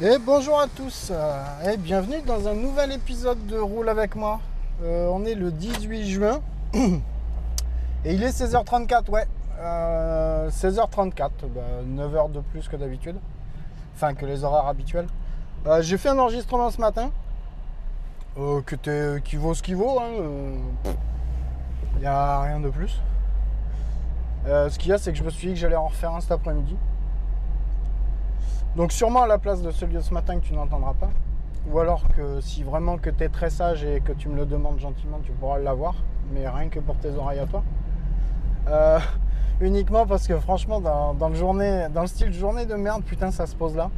Et bonjour à tous euh, et bienvenue dans un nouvel épisode de Roule avec moi. Euh, on est le 18 juin et il est 16h34, ouais. 16h34, 9 h de plus que d'habitude. Enfin que les horaires habituels. Euh, J'ai fait un enregistrement ce matin que qui vaut ce qu'il vaut. Il n'y a rien de plus. ce qu'il y a, c'est que je me suis dit que j'allais en refaire un cet après-midi. Donc sûrement à la place de celui de ce matin que tu n'entendras pas. Ou alors que si vraiment que tu es très sage et que tu me le demandes gentiment, tu pourras l'avoir. Mais rien que pour tes oreilles à toi. Euh, uniquement parce que franchement, dans, le journée, dans le style journée de merde, putain, ça se pose là.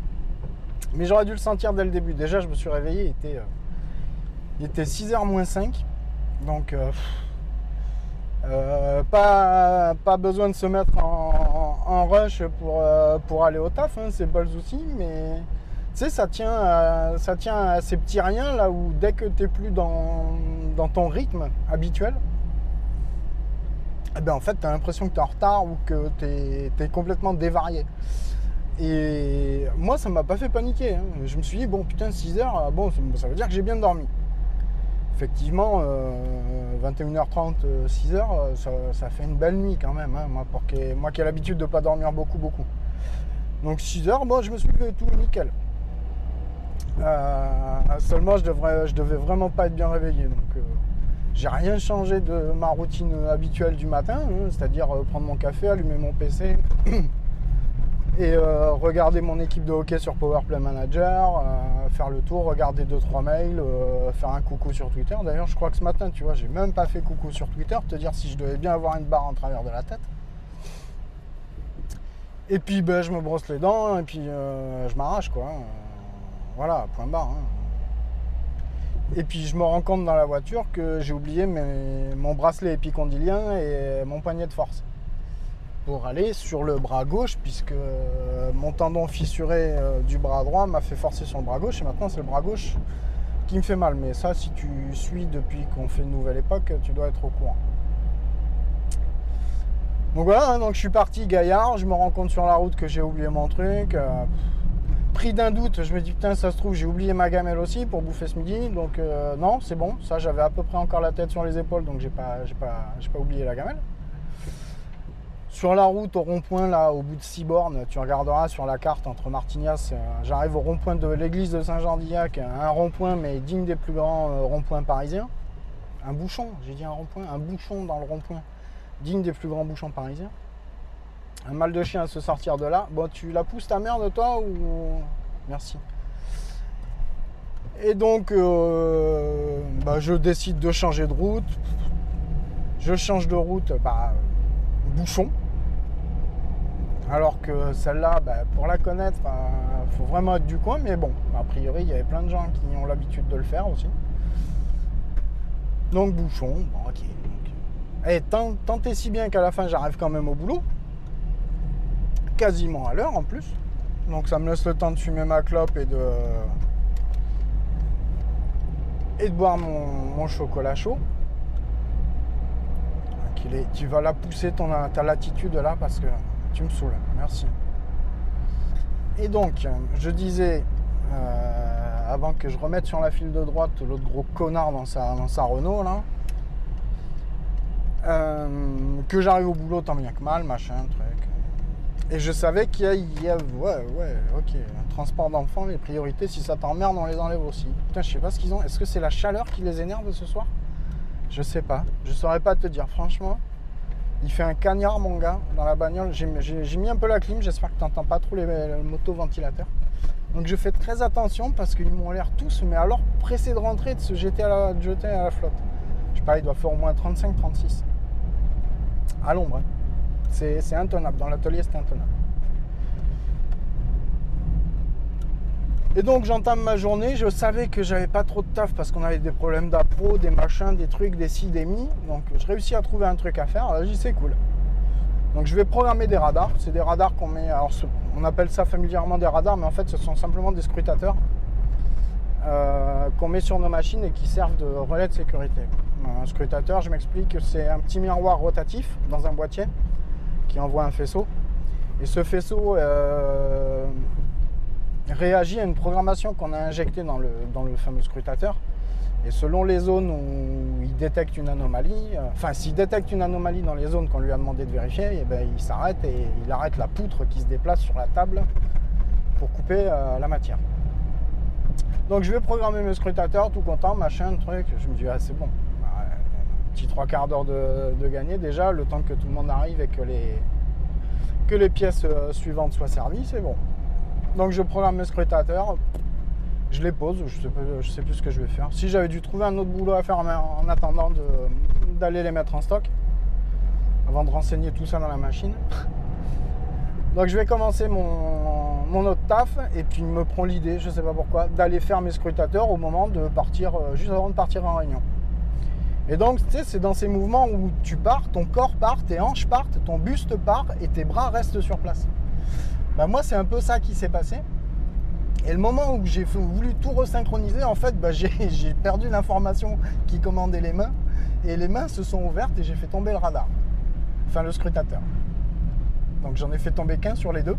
Mais j'aurais dû le sentir dès le début. Déjà, je me suis réveillé, il était, euh, il était 6h moins 5. Donc, euh, pas, pas besoin de se mettre en, rush pour, euh, pour aller au taf, hein, c'est pas le souci, mais tu sais, ça tient, ça tient à ces petits riens là où dès que tu plus dans, dans, ton rythme habituel, eh ben, en fait, tu as l'impression que tu es en retard ou que tu es, complètement dévarié. Et moi, ça m'a pas fait paniquer. Hein. Je me suis dit, bon, putain, 6 heures, bon, ça veut dire que j'ai bien dormi effectivement, 21h30, euh, 6h, euh, euh, ça, fait une belle nuit quand même. Hein, moi, pour moi qui ai l'habitude de ne pas dormir beaucoup, beaucoup. Donc 6h, moi je me suis levé tout nickel. seulement, je, devrais, je devais vraiment pas être bien réveillé. Donc, j'ai rien changé de ma routine habituelle du matin, hein, c'est-à-dire prendre mon café, allumer mon PC. et euh, regarder mon équipe de hockey sur Powerplay Manager, euh, faire le tour, regarder 2-3 mails, euh, faire un coucou sur Twitter. D'ailleurs, je crois que ce matin, tu vois, j'ai même pas fait coucou sur Twitter, te dire si je devais bien avoir une barre en travers de la tête. Et puis, ben, je me brosse les dents et puis je m'arrache, quoi. voilà, point barre. Hein. Et puis, je me rends compte dans la voiture que j'ai oublié mon bracelet épicondylien et mon poignet de force pour aller sur le bras gauche puisque euh, mon tendon fissuré euh, du bras droit m'a fait forcer sur le bras gauche et maintenant c'est le bras gauche qui me fait mal. Mais ça, si tu suis depuis qu'on fait une nouvelle époque, tu dois être au courant. Donc voilà, hein, donc je suis parti gaillard, je me rends compte sur la route que j'ai oublié mon truc. Euh, pris d'un doute, je me dis putain ça se trouve j'ai oublié ma gamelle aussi pour bouffer ce midi. Donc non, c'est bon, ça j'avais à peu près encore la tête sur les épaules, donc j'ai pas, pas, pas oublié la gamelle. Sur la route au rond-point, là, au bout de 6 bornes, tu regarderas sur la carte entre Martignas, euh, j'arrive au rond-point de l'église de Saint-Jean-d'Illac, un rond-point, mais digne des plus grands euh, ronds-points parisiens. Un bouchon, j'ai dit un rond-point, un bouchon dans le rond-point, digne des plus grands bouchons parisiens. Un mal de chien à se sortir de là. Bon, tu la pousses ta merde, toi, ou. Merci. Et donc, euh, bah, je décide de changer de route. Je change de route, bah, bouchon. Alors que celle-là, bah, pour la connaître, faut vraiment être du coin, mais bon, a priori, il y avait plein de gens qui ont l'habitude de le faire aussi. Donc bouchon, bon ok. Et tant, tant et si bien qu'à la fin, j'arrive quand même au boulot. Quasiment à l'heure en plus. Donc ça me laisse le temps de fumer ma clope et de. et de boire mon chocolat chaud. Tu vas la pousser ton, ta latitude là parce que tu me saoules. Merci. Et donc, je disais, euh, avant que je remette sur la file de droite l'autre gros connard dans sa, dans sa Renault là, euh, que j'arrive au boulot tant bien que mal, machin, truc. Et je savais qu'il y y a- ouais, ouais, ok, transport d'enfants, les priorités, si ça t'emmerde, on les enlève aussi. Putain, je sais pas ce qu'ils ont. Est-ce que c'est la chaleur qui les énerve ce soir? Je sais pas. Je saurais pas te dire, franchement. Il fait un cagnard, mon gars, dans la bagnole. J'ai mis un peu la clim, j'espère que t'entends pas trop les, le motoventilateur. Donc je fais très attention parce qu'ils m'ont l'air tous, mais alors pressés de rentrer, de se jeter à la, à la flotte. Je sais pas, il doit faire au moins 35-36. À l'ombre. hein. C'est intenable. Dans l'atelier, c'était intenable. Et donc j'entame ma journée, je savais que j'avais pas trop de taf parce qu'on avait des problèmes d'appro, des machins, des trucs, des ci, des mi. Donc je réussis à trouver un truc à faire, je dis c'est cool. Donc je vais programmer des radars. C'est des radars qu'on met, alors on appelle ça familièrement des radars, mais en fait ce sont simplement des scrutateurs euh, qu'on met sur nos machines et qui servent de relais de sécurité. Un scrutateur, je m'explique, c'est un petit miroir rotatif dans un boîtier qui envoie un faisceau. Et ce faisceau euh, réagit à une programmation qu'on a injectée dans le, dans le fameux scrutateur. Et selon les zones où il détecte une anomalie, euh, enfin s'il détecte une anomalie dans les zones qu'on lui a demandé de vérifier, eh ben, il s'arrête et il arrête la poutre qui se déplace sur la table pour couper euh, la matière. Donc je vais programmer mes scrutateurs, tout content, machin, truc. Je me dis, ah, c'est bon. Ouais, un petit trois quarts d'heure de, de gagner déjà, le temps que tout le monde arrive et que les, que les pièces euh, suivantes soient servies, c'est bon. Donc je programme mes scrutateurs, je les pose, je sais, sais plus ce que je vais faire. Si j'avais dû trouver un autre boulot à faire en, en attendant d'aller les mettre en stock, avant de renseigner tout ça dans la machine. Donc je vais commencer mon, mon autre taf et puis me prend l'idée, je sais pas pourquoi, d'aller faire mes scrutateurs au moment de partir, euh, juste avant de partir en réunion. Et donc, tu sais, c'est dans ces mouvements où tu pars, ton corps part, tes hanches partent, ton buste part et tes bras restent sur place. Bah, moi, c'est un peu ça qui s'est passé. Et le moment où j'ai voulu tout resynchroniser, en fait, bah, j'ai perdu l'information qui commandait les mains. Et les mains se sont ouvertes et j'ai fait tomber le radar. Enfin, le scrutateur. Donc j'en ai fait tomber qu'un sur les deux.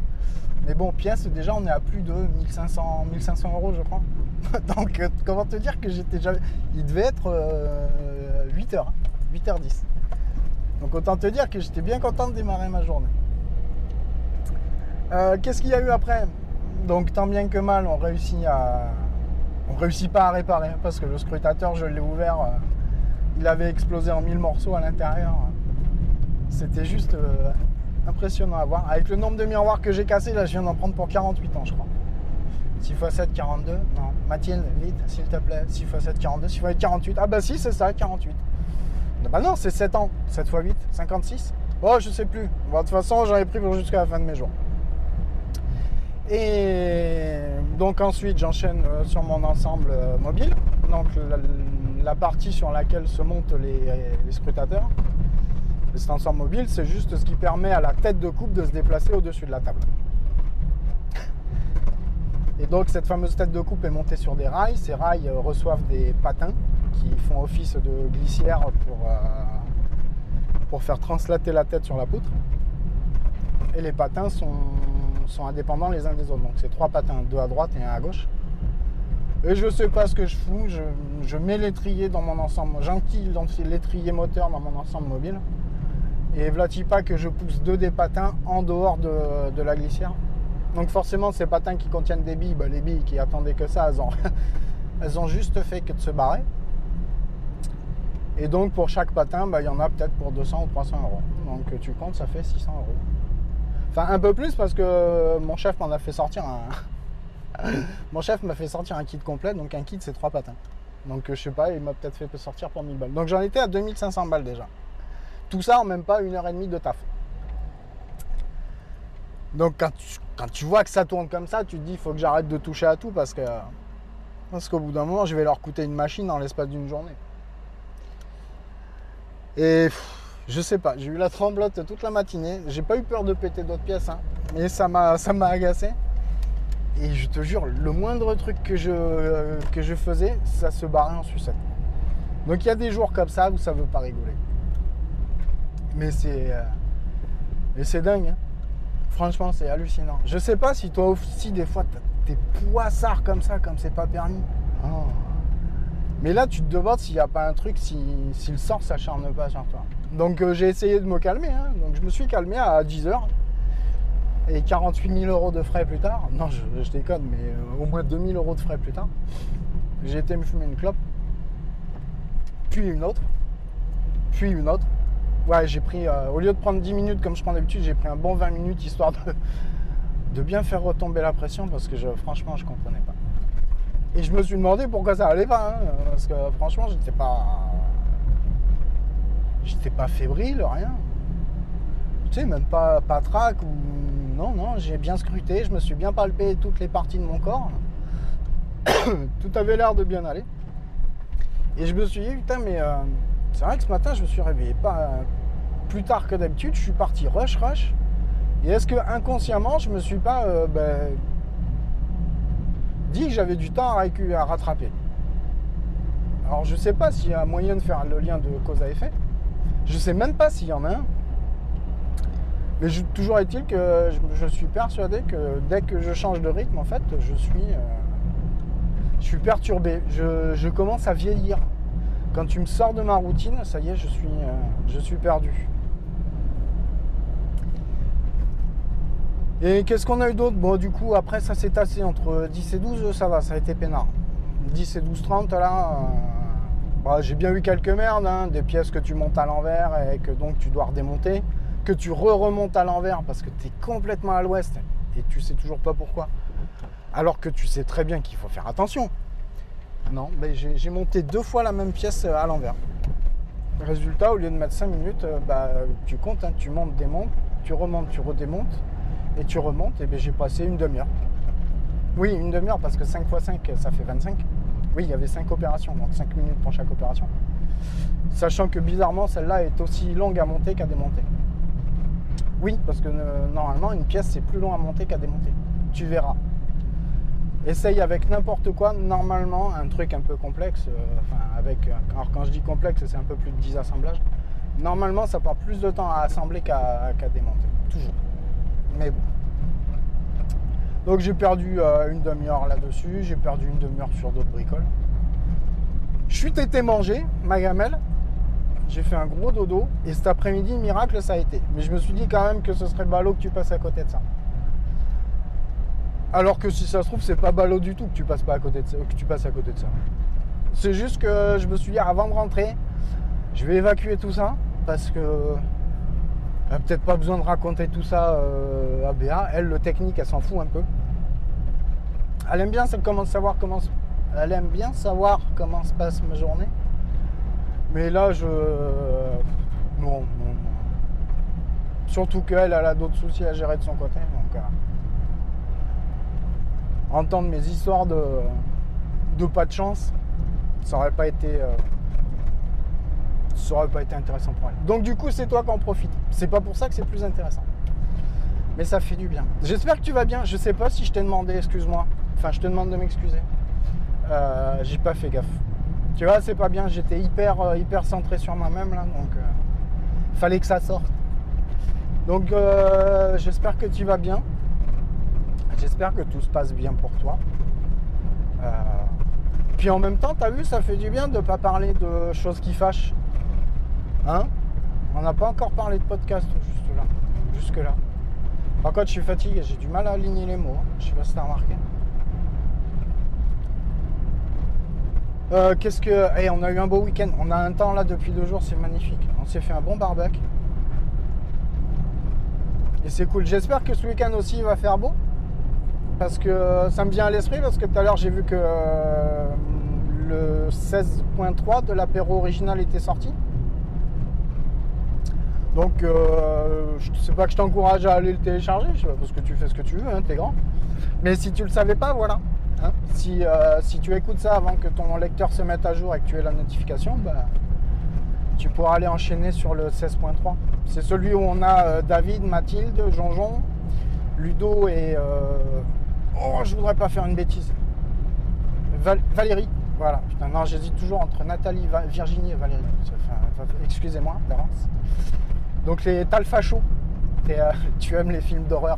Mais bon, pièce, déjà, on est à plus de 1500, 1500 euros, je crois. Donc, euh, comment te dire que j'étais jamais. Il devait être 8h, 8h10. Donc, autant te dire que j'étais bien content de démarrer ma journée. Euh, Qu'est-ce qu'il y a eu après? Donc, tant bien que mal, on réussit à. On réussit pas à réparer parce que le scrutateur, je l'ai ouvert, euh, il avait explosé en mille morceaux à l'intérieur. C'était juste euh, impressionnant à voir. Avec le nombre de miroirs que j'ai cassés, là, je viens d'en prendre pour 48 ans, je crois. 6 x 7, 42. Non. Mathilde, vite, s'il te plaît. 6 x 7, 42. 6 x 8, 48. Ah bah si, c'est ça, 48. Bah non, c'est 7 ans. 7 x 8, 56. Oh, je sais plus. De toute façon, j'en ai pris jusqu'à la fin de mes jours. Et donc ensuite, j'enchaîne euh, sur mon ensemble euh, mobile. Donc la, partie sur laquelle se montent les, scrutateurs. Et cet ensemble mobile, c'est juste ce qui permet à la tête de coupe de se déplacer au-dessus de la table. Et donc cette fameuse tête de coupe est montée sur des rails. Ces rails euh, reçoivent des patins qui font office de glissière pour, pour faire translater la tête sur la poutre. Et les patins sont, sont indépendants les uns des autres. Donc c'est trois patins, deux à droite et un à gauche. Et je sais pas ce que je fous, je, mets l'étrier dans mon ensemble, j'enquille l'étrier moteur dans mon ensemble mobile. Et vlati pas que je pousse deux des patins en dehors de, de la glissière. Donc forcément, ces patins qui contiennent des billes, bah, les billes qui attendaient que ça, elles ont, elles ont juste fait que de se barrer. Et donc pour chaque patin, bah, il y en a peut-être pour 200 ou 300 euros. Donc tu comptes, ça fait 600 euros. Enfin un peu plus parce que mon chef m'en a fait sortir un... mon chef m'a fait sortir un kit complet, donc un kit c'est trois patins. Donc je sais pas, il m'a peut-être fait sortir pour 1000 balles. Donc j'en étais à 2500 balles déjà. Tout ça en même pas une heure et demie de taf. Donc quand tu, vois que ça tourne comme ça, tu te dis il faut que j'arrête de toucher à tout parce que parce qu'au bout d'un moment, je vais leur coûter une machine dans l'espace d'une journée. Et Je sais pas, j'ai eu la tremblote toute la matinée. J'ai pas eu peur de péter d'autres pièces, hein, mais ça m'a, ça m'a agacé. Et je te jure, le moindre truc que je, euh, que je faisais, ça se barrait en sucette. Donc il y a des jours comme ça où ça veut pas rigoler. Mais c'est. euh, mais c'est dingue. hein. Franchement, c'est hallucinant. Je sais pas si toi aussi, des fois, tes poissards comme ça, comme c'est pas permis. Oh. Mais là, tu te demandes s'il n'y a pas un truc, si, si le sort s'acharne pas sur toi. Donc euh, j'ai essayé de me calmer. hein. Donc je me suis calmé à 10h. Et 48 000 euros de frais plus tard. Non, je, je déconne, mais euh, au moins 2 000 euros de frais plus tard. J'ai été me fumer une clope. Puis une autre. Puis une autre. Ouais, j'ai pris, euh, au lieu de prendre 10 minutes comme je prends d'habitude, j'ai pris un bon 20 minutes histoire de, bien faire retomber la pression parce que je, franchement, je comprenais pas. Et je me suis demandé pourquoi ça allait pas. hein, parce que franchement, j'étais pas. J'étais pas fébrile, rien. Tu sais, même pas, trac ou. Non, non, j'ai bien scruté, je me suis bien palpé toutes les parties de mon corps. Tout avait l'air de bien aller. Et je me suis dit, putain, mais euh, c'est vrai que ce matin, je me suis réveillé pas euh, plus tard que d'habitude. Je suis parti rush, rush. Et est-ce que inconsciemment, je me suis pas euh, ben, dit que j'avais du temps à, à rattraper? Alors, je sais pas s'il y a moyen de faire le lien de cause à effet. Je sais même pas s'il y en a un. Mais toujours est-il que je, suis persuadé que dès que je change de rythme, en fait, je suis, euh, je suis perturbé. Je, je commence à vieillir. Quand tu me sors de ma routine, ça y est, je suis, euh, je suis perdu. Et qu'est-ce qu'on a eu d'autre? Bon, du coup, après, ça s'est tassé entre 10 et 12, ça va, ça a été peinard. 10 et 12, 30, là, euh, bah, j'ai bien eu quelques merdes, hein, des pièces que tu montes à l'envers et que donc tu dois redémonter, que tu re-remontes à l'envers parce que tu es complètement à l'ouest et tu sais toujours pas pourquoi. Alors que tu sais très bien qu'il faut faire attention. Non, j'ai j'ai monté deux fois la même pièce euh, à l'envers. Résultat, au lieu de mettre 5 minutes, euh, bah, tu comptes, hein, tu montes, démontes, tu remontes, tu redémontes, et tu remontes, et ben, j'ai passé une demi-heure. Oui, une demi-heure, parce que 5 x 5, ça fait 25. Oui, il y avait 5 opérations, donc 5 minutes pour chaque opération. Sachant que bizarrement, celle-là est aussi longue à monter qu'à démonter. Oui, parce que euh, normalement, une pièce, c'est plus long à monter qu'à démonter. Tu verras. Essaye avec n'importe quoi, normalement, un truc un peu complexe, euh, enfin avec, euh, alors quand je dis complexe, c'est un peu plus de 10 assemblages. Normalement, ça prend plus de temps à assembler qu'à démonter, toujours. Mais bon. Donc j'ai perdu euh, une demi-heure là-dessus, j'ai perdu une demi-heure sur d'autres bricoles. Je suis été manger ma gamelle, j'ai fait un gros dodo, et cet après-midi, miracle, ça a été. Mais je me suis dit quand même que ce serait ballot que tu passes à côté de ça. Alors que si ça se trouve, c'est pas ballot du tout que tu passes pas à côté de ça, que tu passes à côté de ça. C'est juste que je me suis dit avant de rentrer, je vais évacuer tout ça parce que peut-être pas besoin de raconter tout ça euh, à Béa. Elle, le technique, elle s'en fout un peu. Elle aime bien savoir comment, elle aime bien savoir comment se passe ma journée. Mais là, je non, non, non. Surtout qu'elle, elle a d'autres soucis à gérer de son côté. Donc, euh, entendre mes histoires de, de pas de chance, ça aurait pas été. euh, ça aurait pas été intéressant pour elle. Donc du coup, c'est toi qui en profites. C'est pas pour ça que c'est plus intéressant. Mais ça fait du bien. J'espère que tu vas bien. Je sais pas si je t'ai demandé, excuse-moi. Enfin, je te demande de m'excuser. Euh, J'ai pas fait gaffe. Tu vois, c'est pas bien. J'étais hyper, euh, hyper centré sur moi-même là, donc euh, fallait que ça sorte. Donc, j'espère que tu vas bien. J'espère que tout se passe bien pour toi. Puis en même temps, tu as vu, ça fait du bien de pas parler de choses qui fâchent. Hein? On n'a pas encore parlé de podcast jusque là. Par contre, je suis fatigué, j'ai du mal à aligner les mots. hein. Je sais pas si t'as remarqué. Euh, Qu'est-ce que. Eh, on a eu un beau week-end. On a un temps là depuis deux jours, c'est magnifique. On s'est fait un bon barbecue. Et c'est cool. J'espère que ce week-end aussi il va faire beau. Parce que ça me vient à l'esprit, parce que tout à l'heure j'ai vu que euh, le 16.3 de l'apéro original était sorti. Donc euh, sais pas que je t'encourage à aller le télécharger, je sais pas, parce que tu fais ce que tu veux, hein, t'es grand. Mais si tu le savais pas, voilà. hein. si, euh, si tu écoutes ça avant que ton lecteur se mette à jour et que tu aies la notification, bah, tu pourras aller enchaîner sur le 16.3. C'est celui où on a euh, David, Mathilde, Jean-Jean, Ludo et... euh, oh, je voudrais pas faire une bêtise. Val- Valérie. Voilà. Putain, non, j'hésite toujours entre Nathalie, Virginie et Valérie. Excusez-moi d'avance. Donc les Talfachos. Et, euh, tu aimes les films d'horreur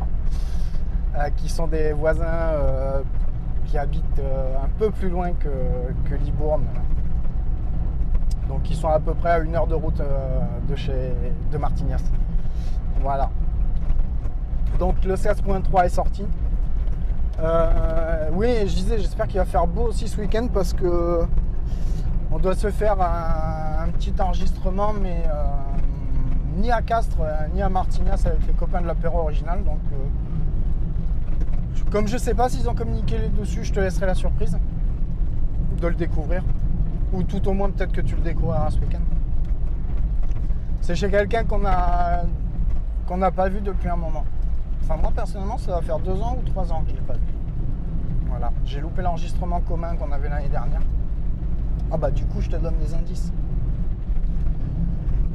euh, qui sont des voisins euh, qui habitent euh, un peu plus loin que, Libourne. Donc ils sont à peu près à une heure de route de chez de Martignas. Voilà. Donc le 16.3 est sorti. Oui, je disais, j'espère qu'il va faire beau aussi ce week-end parce que on doit se faire un, petit enregistrement, mais ni à Castres euh, ni à Martignas avec les copains de l'apéro original. Donc, euh, comme je sais pas s'ils ont communiqué dessus, je te laisserai la surprise de le découvrir. Ou tout au moins, peut-être que tu le découvriras ce week-end. C'est chez quelqu'un qu'on a qu'on n'a pas vu depuis un moment. Enfin, moi personnellement, ça va faire deux ans ou trois ans que je l'ai pas vu. Voilà, j'ai loupé l'enregistrement commun qu'on avait l'année dernière. Ah bah du coup, je te donne des indices.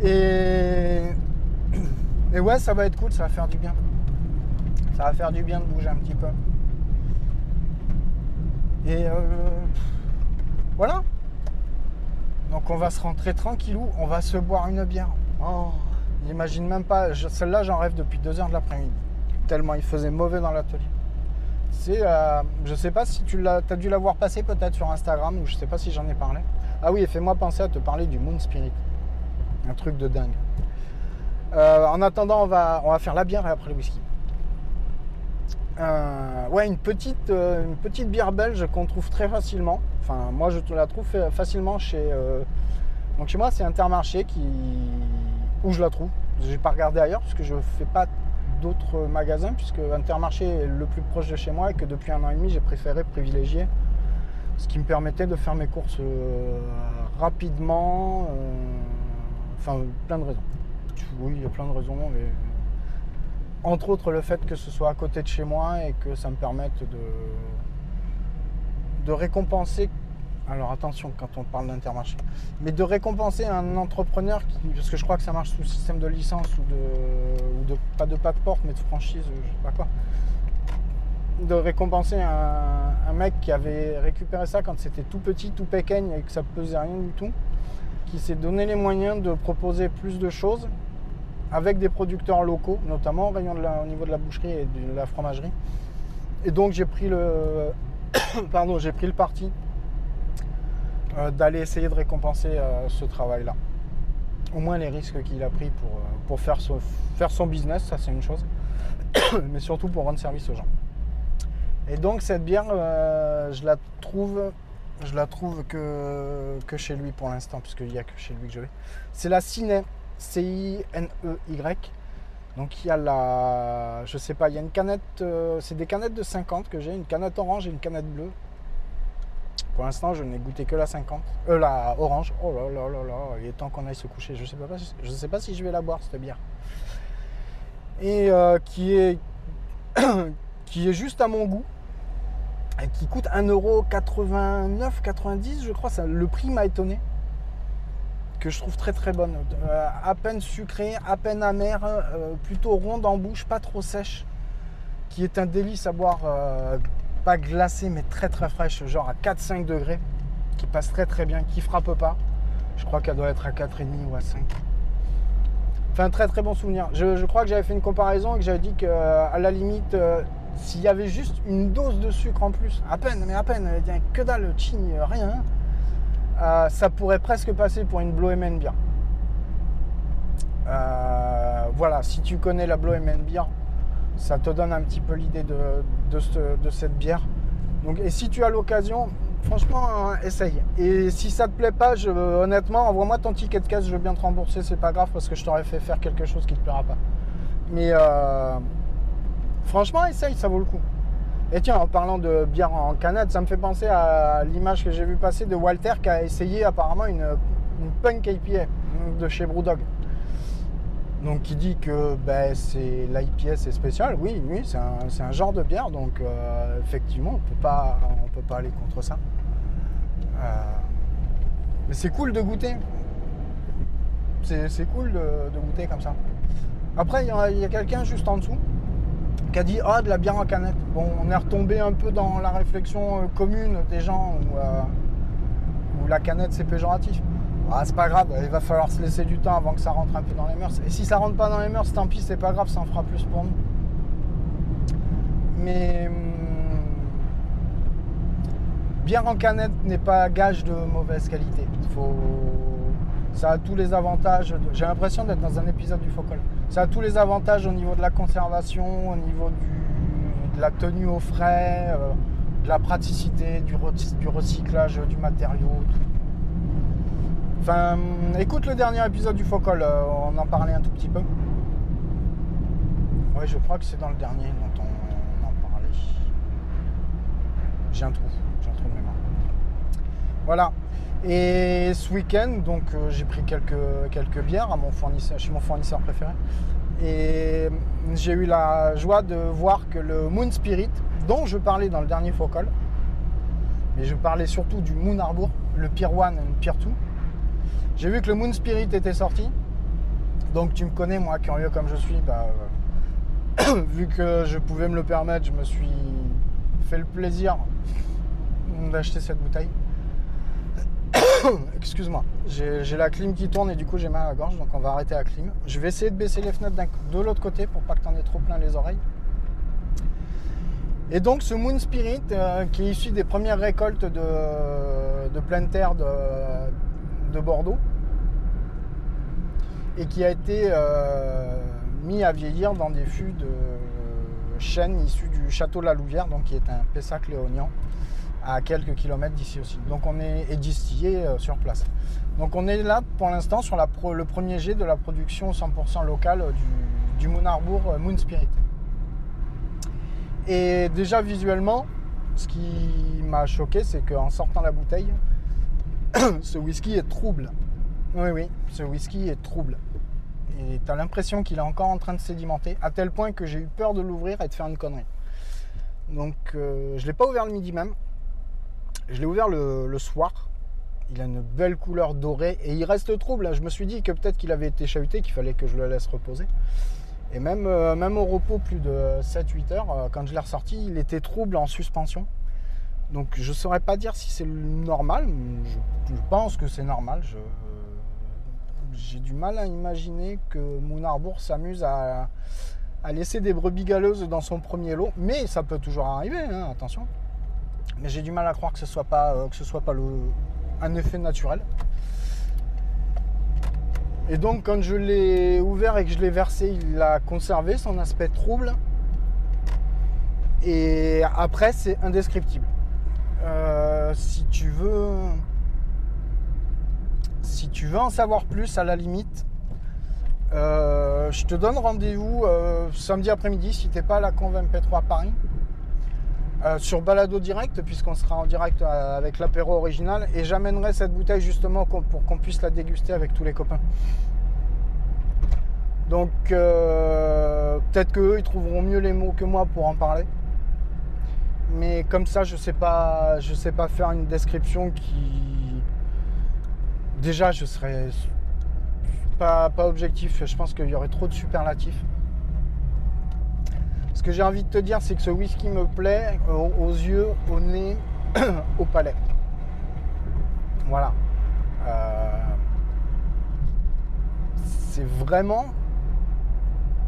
Et et ouais, ça va être cool, ça va faire du bien. Ça va faire du bien de bouger un petit peu. Et euh, voilà. Donc on va se rentrer tranquillou, on va se boire une bière. Oh, j'imagine même pas. Je- Celle-là, j'en rêve depuis 2 heures de l'après-midi. Tellement il faisait mauvais dans l'atelier. C'est, euh, je sais pas si tu l'as, as dû la voir passer peut-être sur Instagram ou je sais pas si j'en ai parlé. Ah oui, et fais-moi penser à te parler du Moon Spirit. Un truc de dingue. Euh, en attendant, on va, on va faire la bière et après le whisky. Euh, ouais, une petite, euh, une petite bière belge qu'on trouve très facilement. Enfin, moi, je la trouve fa- facilement chez. donc chez moi, c'est Intermarché qui où je la trouve. J'ai pas regardé ailleurs puisque je fais pas d'autres magasins puisque Intermarché est le plus proche de chez moi et que depuis un an et demi, j'ai préféré privilégier ce qui me permettait de faire mes courses rapidement. Enfin, plein de raisons. Oui, il y a plein de raisons. mais entre autres le fait que ce soit à côté de chez moi et que ça me permette de, de récompenser, alors attention quand on parle d'intermarché, mais de récompenser un entrepreneur qui, parce que je crois que ça marche sous système de licence ou de, ou de pas de pas de porte mais de franchise, je sais pas quoi, de récompenser un, mec qui avait récupéré ça quand c'était tout petit, tout péquenne et que ça pesait rien du tout, qui s'est donné les moyens de proposer plus de choses avec des producteurs locaux, notamment au, rayon au niveau de la boucherie et de la fromagerie. Et donc j'ai pris le, pardon, j'ai pris le parti euh, d'aller essayer de récompenser euh, ce travail-là. Au moins les risques qu'il a pris pour, euh, pour faire, son, faire son business, ça c'est une chose, mais surtout pour rendre service aux gens. Et donc cette bière, je la trouve, je la trouve que, que chez lui pour l'instant, puisqu'il n'y a que chez lui que je vais. C'est la Ciné, C-I-N-E-Y. Donc il y a la, je sais pas, il y a une canette, euh, c'est des canettes de 50 que j'ai, une canette orange et une canette bleue. Pour l'instant, je n'ai goûté que la 50, euh, la orange. Oh là là là là, il est temps qu'on aille se coucher. Je sais pas, je sais pas si je vais la boire cette bière. Et euh, qui est, qui est juste à mon goût, et qui coûte 1,89€, je crois. Le prix m'a étonné que je trouve très très bonne. Euh, à peine sucrée, à peine amère, euh, plutôt ronde en bouche, pas trop sèche, qui est un délice à boire, euh, pas glacée mais très très fraîche, genre à 4-5 degrés, qui passe très très bien, qui frappe pas. Je crois qu'elle doit être à 4,5 ou à 5. Enfin, très très bon souvenir. Je, crois que j'avais fait une comparaison et que j'avais dit qu'à la limite, s'il y avait juste une dose de sucre en plus, à peine, mais à peine, que dalle, ching, rien, euh, ça pourrait presque passer pour une Bloemen Beer. Euh, voilà, si tu connais la Bloemen Beer, ça te donne un petit peu l'idée de, de, ce- de cette bière. Donc, et si tu as l'occasion, franchement, hein, essaye. Et si ça te plaît pas, honnêtement, envoie-moi ton ticket de caisse, je veux bien te rembourser, c'est pas grave parce que je t'aurais fait faire quelque chose qui te plaira pas. Mais euh, franchement, essaye, ça vaut le coup. Et tiens, en parlant de bière en canette, ça me fait penser à l'image que j'ai vu passer de Walter qui a essayé apparemment une, punk IPA de chez Brewdog. Donc qui dit que ben, c'est l'IPA c'est spécial, oui, oui, c'est un, genre de bière, donc euh, effectivement on peut pas on peut pas aller contre ça. Euh, mais c'est cool de goûter. C'est cool de, goûter comme ça. Après, il y a quelqu'un juste en dessous qui a dit Ah, de la bière en canette. Bon, on est retombé un peu dans la réflexion euh, commune des gens où, euh, où la canette c'est péjoratif. Ah, c'est pas grave, il va falloir se laisser du temps avant que ça rentre un peu dans les mœurs. Et si ça rentre pas dans les mœurs, tant pis, c'est pas grave, ça en fera plus pour nous. Mais hum, bière en canette n'est pas gage de mauvaise qualité. Faut... Ça a tous les avantages. J'ai l'impression d'être dans un épisode du Focol. Ça a tous les avantages au niveau de la conservation, au niveau du- de la tenue au frais, euh, de la praticité, du, re- du recyclage du matériau. Enfin, écoute le dernier épisode du Focol, euh, on en parlait un tout petit peu. Ouais, je crois que c'est dans le dernier dont on en parlait. J'ai un trou, j'ai un trou de mémoire. Voilà. Et ce week-end, donc euh, j'ai pris quelques, quelques bières à mon fournisseur, chez mon fournisseur préféré. Et j'ai eu la joie de voir que le Moon Spirit, dont je parlais dans le dernier Focol, mais je parlais surtout du Moon Harbour, le Pier 1 et le Pier 2. J'ai vu que le Moon Spirit était sorti. Donc tu me connais, moi, curieux comme je suis, bah, euh, vu que je pouvais me le permettre, je me suis fait le plaisir d'acheter cette bouteille. Excuse-moi, j'ai la clim qui tourne et du coup j'ai mal à la gorge, donc on va arrêter la clim. Je vais essayer de baisser les fenêtres de l'autre côté pour pas que t'en aies trop plein les oreilles. Et donc ce Moon Spirit, euh, qui est issu des premières récoltes de, de pleine terre de, de Bordeaux, et qui a été euh, mis à vieillir dans des fûts de chêne issus du château de la Louvière, donc qui est un Pessac léonien à quelques kilomètres d'ici aussi. Donc on est distillé euh, sur place. Donc on est là pour l'instant sur la pro- le premier jet de la production 100% locale euh, du, Moon Harbour euh, Moon Spirit. Et déjà visuellement, ce qui m'a choqué, c'est qu'en sortant la bouteille, ce whisky est trouble. Oui, oui, ce whisky est trouble. Et tu as l'impression qu'il est encore en train de sédimenter, à tel point que j'ai eu peur de l'ouvrir et de faire une connerie. Donc je ne l'ai pas ouvert le midi même. Je l'ai ouvert le, soir. Il a une belle couleur dorée et il reste trouble. là. Je me suis dit que peut-être qu'il avait été chahuté, qu'il fallait que je le laisse reposer. Et même, euh, même au repos plus de 7-8 heures, euh, quand je l'ai ressorti, il était trouble en suspension. Donc je ne saurais pas dire si c'est normal. Je, pense que c'est normal. J'ai du mal à imaginer que Moon Harbour s'amuse à, à laisser des brebis galeuses dans son premier lot. Mais ça peut toujours arriver, hein, attention. Mais j'ai du mal à croire que ce soit pas, euh, que ce soit pas un effet naturel. Et donc quand je l'ai ouvert et que je l'ai versé, il a conservé son aspect trouble. Et après, c'est indescriptible. Euh, si tu veux, si tu veux en savoir plus, à la limite, euh, je te donne rendez-vous samedi après-midi si t'es pas à la Conv MP3 à Paris. Euh, sur Balado Direct, puisqu'on sera en direct euh, avec l'apéro original, et j'amènerai cette bouteille justement pour qu'on puisse la déguster avec tous les copains. Donc euh, peut-être qu'eux ils trouveront mieux les mots que moi pour en parler. Mais comme ça, je sais pas, je sais pas faire une description qui. Déjà, je serais pas, pas objectif. Je pense qu'il y aurait trop de superlatifs. Que j'ai envie de te dire, c'est que ce whisky me plaît aux, aux yeux, au nez, au palais. Voilà. Euh, c'est vraiment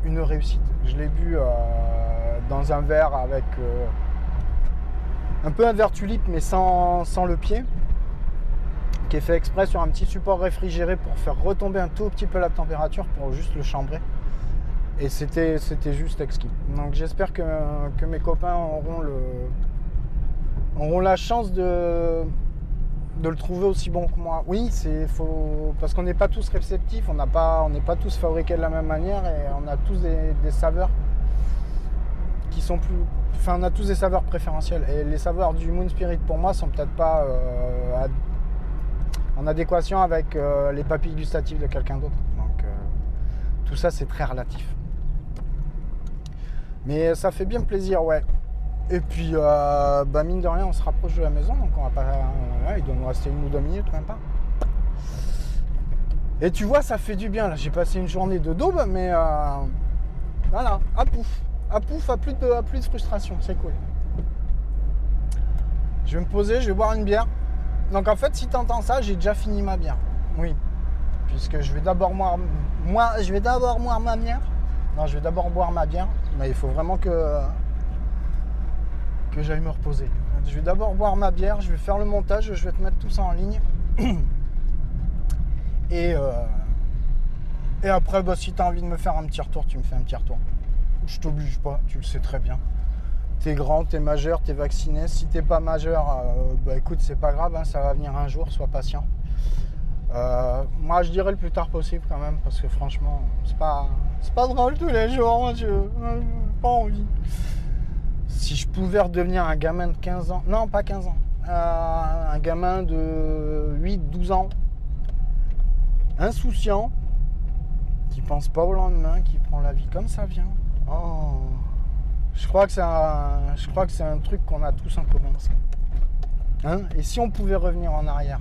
une réussite. Je l'ai bu euh, dans un verre avec euh, un peu un verre tulipe, mais sans, sans le pied, qui est fait exprès sur un petit support réfrigéré pour faire retomber un tout petit peu la température pour juste le chambrer. Et c'était, c'était juste exquis. Donc j'espère que, que mes copains auront, le, auront la chance de, de le trouver aussi bon que moi. Oui, c'est faut parce qu'on n'est pas tous réceptifs, on n'est pas tous fabriqués de la même manière et on a tous des, saveurs qui sont plus, enfin on a tous des saveurs préférentielles et les saveurs du Moon Spirit pour moi sont peut-être pas euh, en adéquation avec euh, les papilles gustatives de quelqu'un d'autre. Donc euh, tout ça c'est très relatif. Mais ça fait bien plaisir, ouais. Et puis, euh, bah, mine de rien, on se rapproche de la maison, donc on va pas. euh, il doit nous rester une ou deux minutes, même pas. Et tu vois, ça fait du bien. Là, j'ai passé une journée de daube, mais euh, voilà, à pouf. À pouf, à plus de, à plus de frustration. C'est cool. Je vais me poser, je vais boire une bière. Donc en fait, si tu entends ça, j'ai déjà fini ma bière. Oui. Puisque je vais d'abord boire, moi, je vais d'abord boire ma bière. Non, je vais d'abord boire ma bière. Mais il faut vraiment que, j'aille me reposer. Je vais d'abord boire ma bière, je vais faire le montage, je vais te mettre tout ça en ligne. Et, euh, et après, bah, si tu as envie de me faire un petit retour, tu me fais un petit retour. Je t'oblige pas, tu le sais très bien. T'es grand, t'es majeur, t'es vacciné. Si t'es pas majeur, euh, bah écoute, c'est pas grave, hein, ça va venir un jour, sois patient. Euh, moi, je dirais le plus tard possible quand même, parce que franchement, c'est pas, c'est pas drôle tous les jours, je pas envie. Si je pouvais redevenir un gamin de 15 ans, non, pas 15 ans, un gamin de 8-12 ans, insouciant, qui pense pas au lendemain, qui prend la vie comme ça vient. Oh, je crois que c'est un, je crois que c'est un truc qu'on a tous en commun. Hein? Et si on pouvait revenir en arrière?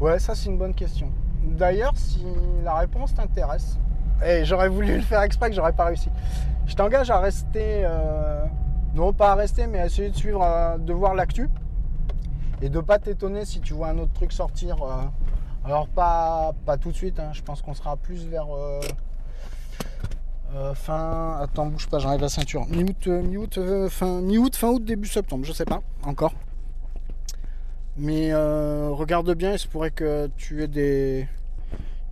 Ouais, ça c'est une bonne question. D'ailleurs, si la réponse t'intéresse, et j'aurais voulu le faire exprès que j'aurais pas réussi. Je t'engage à rester, euh, non pas à rester, mais à essayer de suivre, euh, de voir l'actu et de pas t'étonner si tu vois un autre truc sortir. Euh, alors pas, pas tout de suite, hein. je pense qu'on sera plus vers fin. Attends, bouge pas, j'enlève la ceinture. Mi-août, mi-août, fin, mi-août, fin août, début septembre, je sais pas encore. Mais regarde bien, il se pourrait que tu aies des,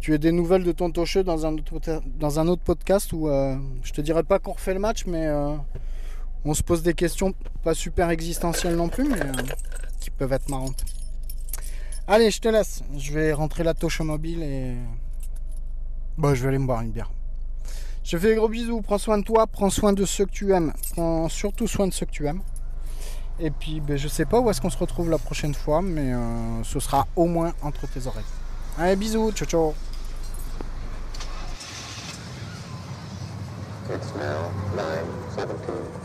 tu aies des nouvelles de ton tocheux dans un autre, dans un autre podcast où je te dirais pas qu'on refait le match, mais on se pose des questions pas super existentielles non plus, mais qui peuvent être marrantes. Allez, je te laisse. Je vais rentrer la touche mobile et. Bon, je vais aller me boire une bière. Je fais des gros bisous. Prends soin de toi. Prends soin de ceux que tu aimes. Prends surtout soin de ceux que tu aimes. Et puis, ben, je sais pas où est-ce qu'on se retrouve la prochaine fois, mais euh, ce sera au moins entre tes oreilles. Allez, bisous. Ciao, ciao. It's now 9.17.